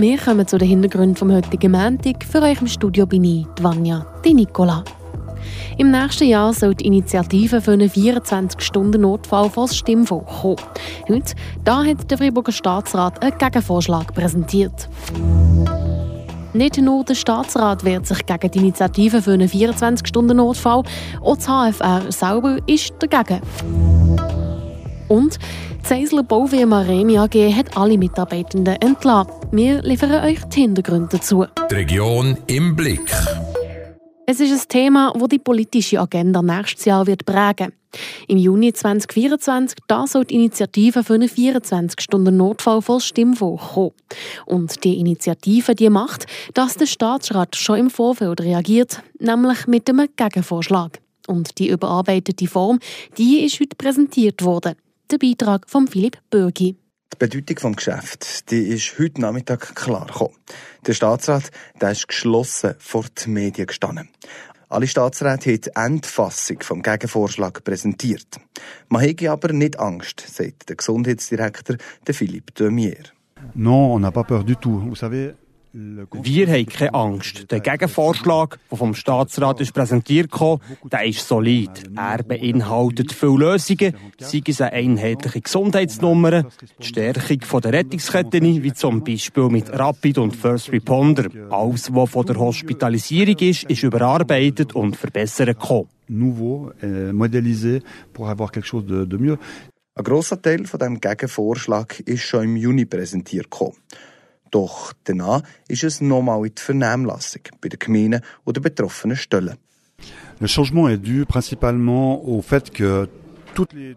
Wir kommen zu den Hintergründen vom heutigen Montag. Für euch im Studio bin ich, Vanya Di Nicola. Im nächsten Jahr soll die Initiative für einen 24-Stunden-Notfall vor das Stimmvolk kommen. Heute da hat der Freiburger Staatsrat einen Gegenvorschlag präsentiert. Nicht nur der Staatsrat wehrt sich gegen die Initiative für einen 24-Stunden-Notfall, auch das HFR selber ist dagegen. Und die Seisler Baufirma Remi AG hat alle Mitarbeitenden entlassen. Wir liefern euch die Hintergründe dazu. Die Region im Blick. Es ist ein Thema, das die politische Agenda nächstes Jahr wird prägen Im Juni 2024 da soll die Initiative für einen 24-Stunden-Notfall voll Stimmvolk kommen. Und die Initiative die macht, dass der Staatsrat schon im Vorfeld reagiert, nämlich mit einem Gegenvorschlag. Und die überarbeitete Form, die ist heute präsentiert worden. Der Beitrag von Philipp Bürgi. Die Bedeutung des Geschäfts die ist heute Nachmittag klar gekommen. Der Staatsrat der ist geschlossen vor die Medien gestanden. Alle Staatsräte haben die Endfassung vom Gegenvorschlag präsentiert. Man habe aber nicht Angst, sagt der Gesundheitsdirektor Philippe Demier. Non, on n'a pas peur du tout. Vous savez, wir haben keine Angst. Der Gegenvorschlag, der vom Staatsrat ist präsentiert kam, der ist solid. Er beinhaltet viele Lösungen, sei es eine einheitliche Gesundheitsnummer, die Stärkung der Rettungsketten, wie zum Beispiel mit Rapid und First Responder. Alles, was von der Hospitalisierung ist, ist überarbeitet und verbessert gekommen. Nouveau, euh, modélisé pour avoir quelque chose de, de mieux. Ein grosser Teil von dem Gegenvorschlag ist schon im Juni präsentiert gekommen. Doch danach ist es nochmal in die Vernehmlassung bei den Gemeinden oder betroffenen Stellen. Le changement est dû principalement au fait que die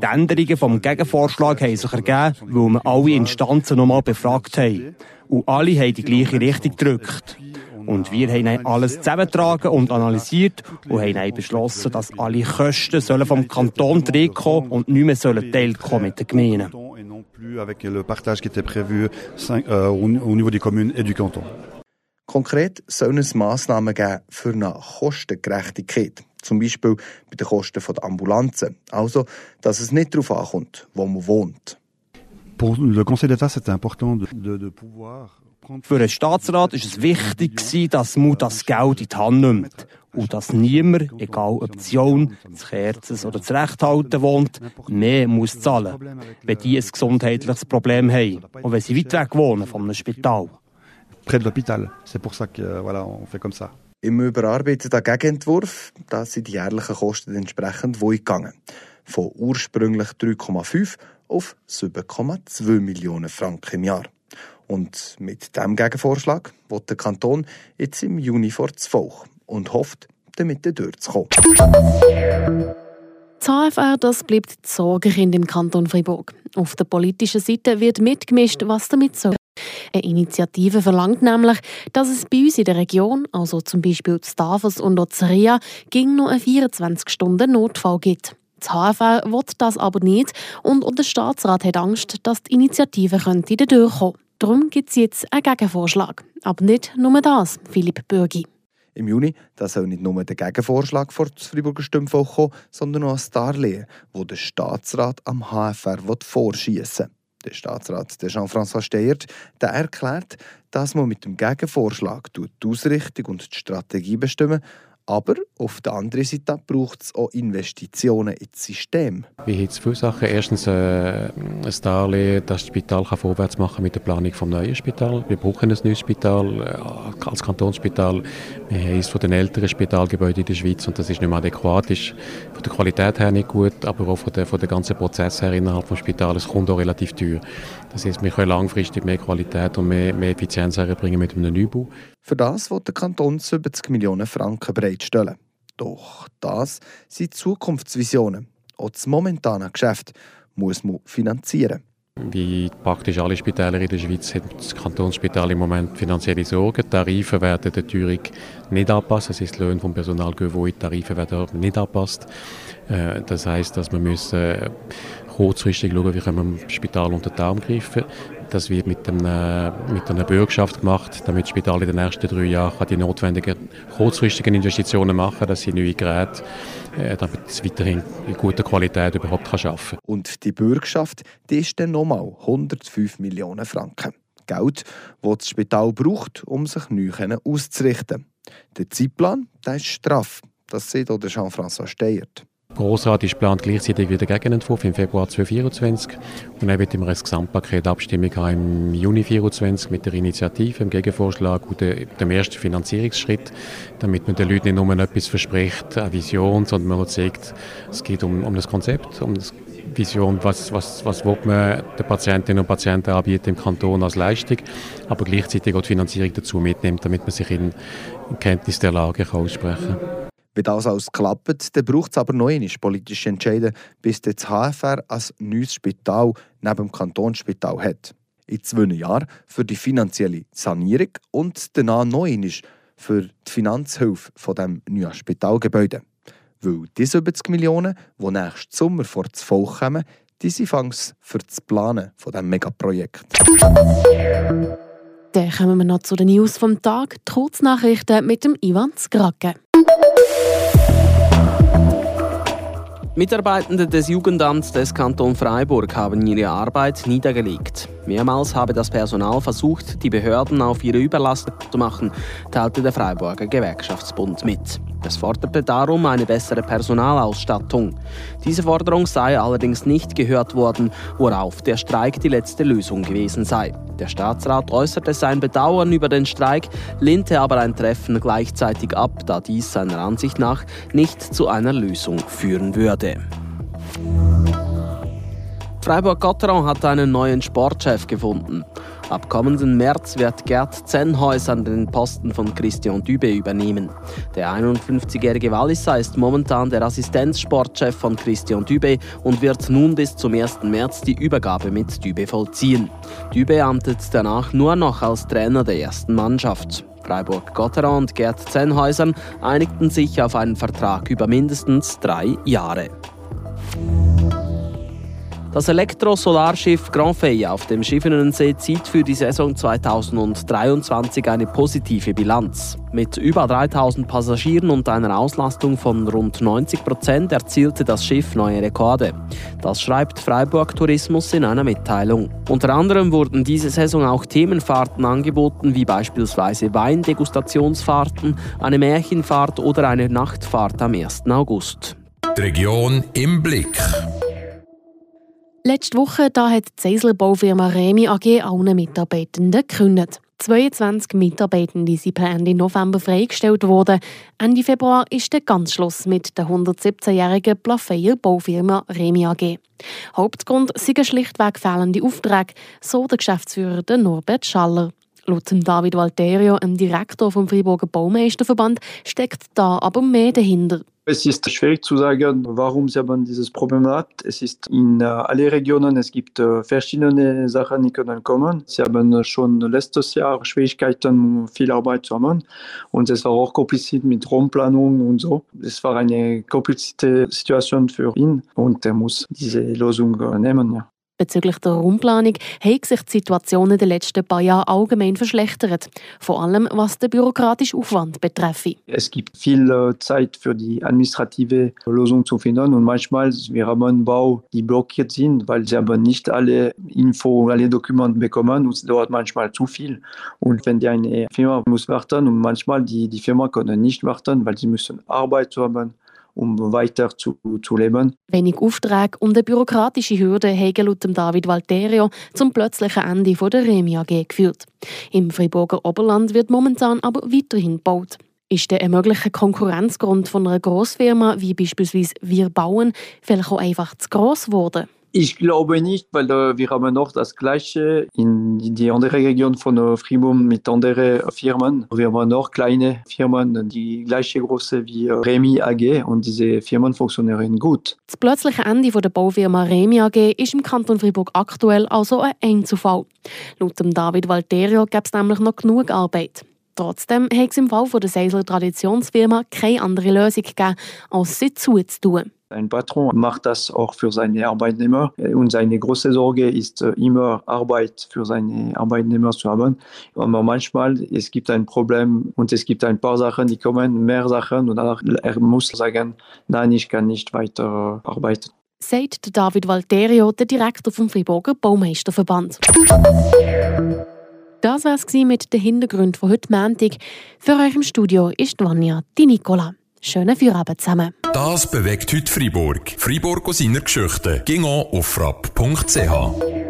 Änderungen vom Gegenvorschlag haben sich ergeben, weil wir alle Instanzen nochmal befragt haben. Und alle haben die gleiche Richtung gedrückt. Und wir haben alles zusammengetragen und analysiert und haben beschlossen, dass alle Kosten vom Kanton zurückkommen und nicht mehr teilt kommen mit den Gemeinden. Konkret sollen es Massnahmen geben für eine Kostengerechtigkeit. Zum Beispiel bei den Kosten der Ambulanzen. Also, dass es nicht darauf ankommt, wo man wohnt. Pour le Conseil d'État, c'est important de, de, de pouvoir für den Staatsrat ist es wichtig, dass man das Geld in die Hand nimmt. Und dass niemand, egal ob die Sohn, das Kerzes oder das Rechthalten wohnt, mehr muss zahlen, wenn die ein gesundheitliches Problem haben und wenn sie weit weg wohnen von einem Spital. Près de l'hôpital. C'est pour ça que, voilà, on fait comme ça. Im überarbeiteten Gegenentwurf da sind die jährlichen Kosten entsprechend gegangen. Von ursprünglich 3,5 auf 7,2 Millionen Franken im Jahr. Und mit diesem Gegenvorschlag wird der Kanton jetzt im Juni vor das Volk und hofft, damit durchzukommen. Das HFR das bleibt die Sorgenkind im Kanton Fribourg. Auf der politischen Seite wird mitgemischt, was damit soll. Eine Initiative verlangt nämlich, dass es bei uns in der Region, also zum Beispiel zu Davos und Ozeria, ging nur einen 24-Stunden-Notfall gibt. Das HFR will das aber nicht und der Staatsrat hat Angst, dass die Initiative könnte durchkommen. Darum gibt es jetzt einen Gegenvorschlag. Aber nicht nur das, Philipp Bürgi. Im Juni da soll nicht nur der Gegenvorschlag vor das Freiburger Stimmvolk kommen, sondern auch ein Darlehen, das der Staatsrat am HFR vorschießen will. Der Staatsrat Jean-François Steyert der erklärt, dass man mit dem Gegenvorschlag die Ausrichtung und die Strategie bestimmen aber auf der anderen Seite braucht es auch Investitionen ins System. Wir haben viele Sachen. Erstens äh, ein Darlehen, dass das Spital kann vorwärts machen mit der Planung des neuen Spital. Wir brauchen ein neues Spital äh, als Kantonsspital. Wir haben eines den älteren Spitalgebäuden in der Schweiz und das ist nicht mehr adäquat. ist von der Qualität her nicht gut, aber auch von der, von der ganzen Prozess her innerhalb des Spitals. Es kommt auch relativ teuer. Das heißt, wir können langfristig mehr Qualität und mehr, mehr Effizienz herbringen mit einem Neubau. Für das wird der Kanton 70 Millionen Franken bereitstellen. Doch das sind Zukunftsvisionen. Auch das momentane Geschäft muss man finanzieren. Wie praktisch alle Spitäler in der Schweiz hat das Kantonsspital im Moment finanzielle Sorgen. Die Tarife werden der Teuerung nicht anpassen. Das ist Löhne vom Personal, die Tarife werden nicht angepasst. Äh, das heißt, dass wir müssen kurzfristig schauen, wie können wir das Spital unter den Arm greifen. Das wird mit, einem, mit einer Bürgschaft gemacht, damit das Spital in den nächsten drei Jahren die notwendigen kurzfristigen Investitionen machen kann, dass sie neue Geräte, äh, damit es weiterhin in guter Qualität überhaupt kann arbeiten kann. Und die Bürgschaft, die ist dann nochmal 105 Millionen Franken. Geld, das das Spital braucht, um sich neu auszurichten. Der Zeitplan der ist straff. Das sieht auch Jean-François Steyert. Grossrat ist geplant gleichzeitig wieder Gegenentwurf im Februar 2024 und dann wird immer ein Gesamtpaket Abstimmung haben im Juni 2024 mit der Initiative, dem Gegenvorschlag und dem ersten Finanzierungsschritt, damit man den Leuten nicht nur etwas verspricht, eine Vision, sondern man sagt, es geht um, um das Konzept, um das Vision, was, was, was will man den Patientinnen und Patienten anbieten im Kanton als Leistung, aber gleichzeitig auch die Finanzierung dazu mitnimmt, damit man sich in Kenntnis der Lage aussprechen kann. Wenn das alles klappt, dann braucht es aber noch einmal politische Entscheide, bis das HFR als neues Spital neben dem Kantonsspital hat. In zwei Jahren für die finanzielle Sanierung und danach noch einmal für die Finanzhilfe von dem neuen Spitalgebäude. Weil die 70 Millionen, die nächsten Sommer vor das Volk kommen, die sind für das Planen von diesem Megaprojekt. Dann kommen wir noch zu den News vom Tag. Die Kurznachrichten mit dem Ivan Skrake. Mitarbeitende des Jugendamts des Kanton Freiburg haben ihre Arbeit niedergelegt. Mehrmals habe das Personal versucht, die Behörden auf ihre Überlastung zu machen, teilte der Freiburger Gewerkschaftsbund mit. Es forderte darum eine bessere Personalausstattung. Diese Forderung sei allerdings nicht gehört worden, worauf der Streik die letzte Lösung gewesen sei. Der Staatsrat äußerte sein Bedauern über den Streik, lehnte aber ein Treffen gleichzeitig ab, da dies seiner Ansicht nach nicht zu einer Lösung führen würde. Freiburg-Gotteron hat einen neuen Sportchef gefunden. Ab kommenden März wird Gerd Zenhäuser den Posten von Christian Dübe übernehmen. Der 51-jährige Walliser ist momentan der Assistenzsportchef von Christian Dübe und wird nun bis zum 1. März die Übergabe mit Dübe vollziehen. Dübe amtet danach nur noch als Trainer der ersten Mannschaft. Freiburg-Gotteron und Gerd Zenhäuser einigten sich auf einen Vertrag über mindestens drei Jahre. Das Elektro-Solarschiff Grand Fey auf dem Schiffenensee zieht für die Saison 2023 eine positive Bilanz. Mit über 3000 Passagieren und einer Auslastung von rund 90 Prozent erzielte das Schiff neue Rekorde. Das schreibt Freiburg Tourismus in einer Mitteilung. Unter anderem wurden diese Saison auch Themenfahrten angeboten, wie beispielsweise Weindegustationsfahrten, eine Märchenfahrt oder eine Nachtfahrt am 1. August. Die Region im Blick. Letzte Woche da hat die Seisler Baufirma Remi AG allen Mitarbeitenden gekündigt. 22 Mitarbeitende sind per Ende November freigestellt worden. Ende Februar ist der Ganzschluss mit der 117-jährigen Plafeyer Baufirma Remi AG. Hauptgrund sind schlichtweg fehlende Aufträge, so der Geschäftsführer Norbert Schaller. Laut David Valterio, dem Direktor vom Freiburger Baumeisterverband, steckt da aber mehr dahinter. Es ist schwierig zu sagen, warum sie haben dieses Problem hat. Es ist in äh, alle Regionen, es gibt äh, verschiedene Sachen, die können kommen. Sie haben schon letztes Jahr Schwierigkeiten, viel Arbeit zu haben. Und es war auch kompliziert mit Raumplanung und so. Es war eine komplizierte Situation für ihn und er muss diese Lösung nehmen. Ja. Bezüglich der Raumplanung hat sich die Situation in den letzten paar Jahren allgemein verschlechtert. Vor allem was den bürokratischen Aufwand betrifft. Es gibt viel äh, Zeit für die administrative Lösung zu finden und manchmal wir haben einen Bau, die blockiert sind, weil sie aber nicht alle Info, alle Dokumente bekommen und es dauert manchmal zu viel. Und wenn die eine Firma muss warten und manchmal die, die Firma können nicht warten, weil sie müssen Arbeit haben um weiter zu, zu leben. Wenig Aufträge und eine bürokratische Hürde haben laut David Valterio zum plötzlichen Ende der Remi AG geführt. Im Friburger Oberland wird momentan aber weiterhin gebaut. Ist der mögliche Konkurrenzgrund von einer Grossfirma wie beispielsweise Wir bauen vielleicht auch einfach zu gross geworden? Ich glaube nicht, weil äh, wir haben noch das Gleiche in die andere Region von äh, Fribourg mit anderen Firmen. Wir haben noch kleine Firmen, die gleiche Größe wie äh, Remi AG und diese Firmen funktionieren gut. Das plötzliche Ende der Baufirma Remi AG ist im Kanton Fribourg aktuell also ein Einzelfall. Laut David Valterio gibt es nämlich noch genug Arbeit. Trotzdem hat es im Fall der Seisler Traditionsfirma keine andere Lösung gegeben, als sie zuzutun. Ein Patron macht das auch für seine Arbeitnehmer und seine große Sorge ist äh, immer Arbeit für seine Arbeitnehmer zu haben. Aber manchmal es gibt ein Problem und es gibt ein paar Sachen, die kommen, mehr Sachen und danach er muss sagen, nein, ich kann nicht weiter arbeiten. Sagt David Valterio, der Direktor vom Friburger Baumeisterverband. Das war es mit den Hintergründen von heute Montag. Für euch im Studio ist Vanja, die Nicola. Schönen Feierabend zusammen. Das bewegt heute Freiburg. Freiburg aus seiner Geschichte. Ging auf frapp.ch.